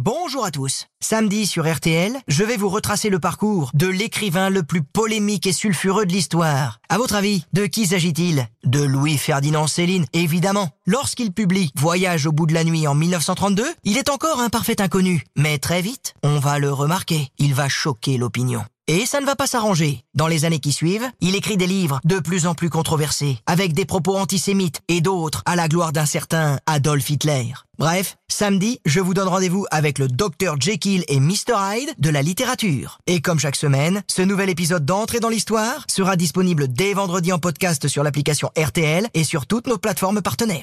Bonjour à tous. Samedi sur RTL, je vais vous retracer le parcours de l'écrivain le plus polémique et sulfureux de l'histoire. À votre avis, de qui s'agit-il? De Louis-Ferdinand Céline, évidemment. Lorsqu'il publie Voyage au bout de la nuit en 1932, il est encore un parfait inconnu. Mais très vite, on va le remarquer. Il va choquer l'opinion. Et ça ne va pas s'arranger. Dans les années qui suivent, il écrit des livres de plus en plus controversés, avec des propos antisémites et d'autres à la gloire d'un certain Adolf Hitler. Bref, samedi, je vous donne rendez-vous avec le Dr Jekyll et Mr Hyde de la littérature. Et comme chaque semaine, ce nouvel épisode d'entrée dans l'histoire sera disponible dès vendredi en podcast sur l'application RTL et sur toutes nos plateformes partenaires.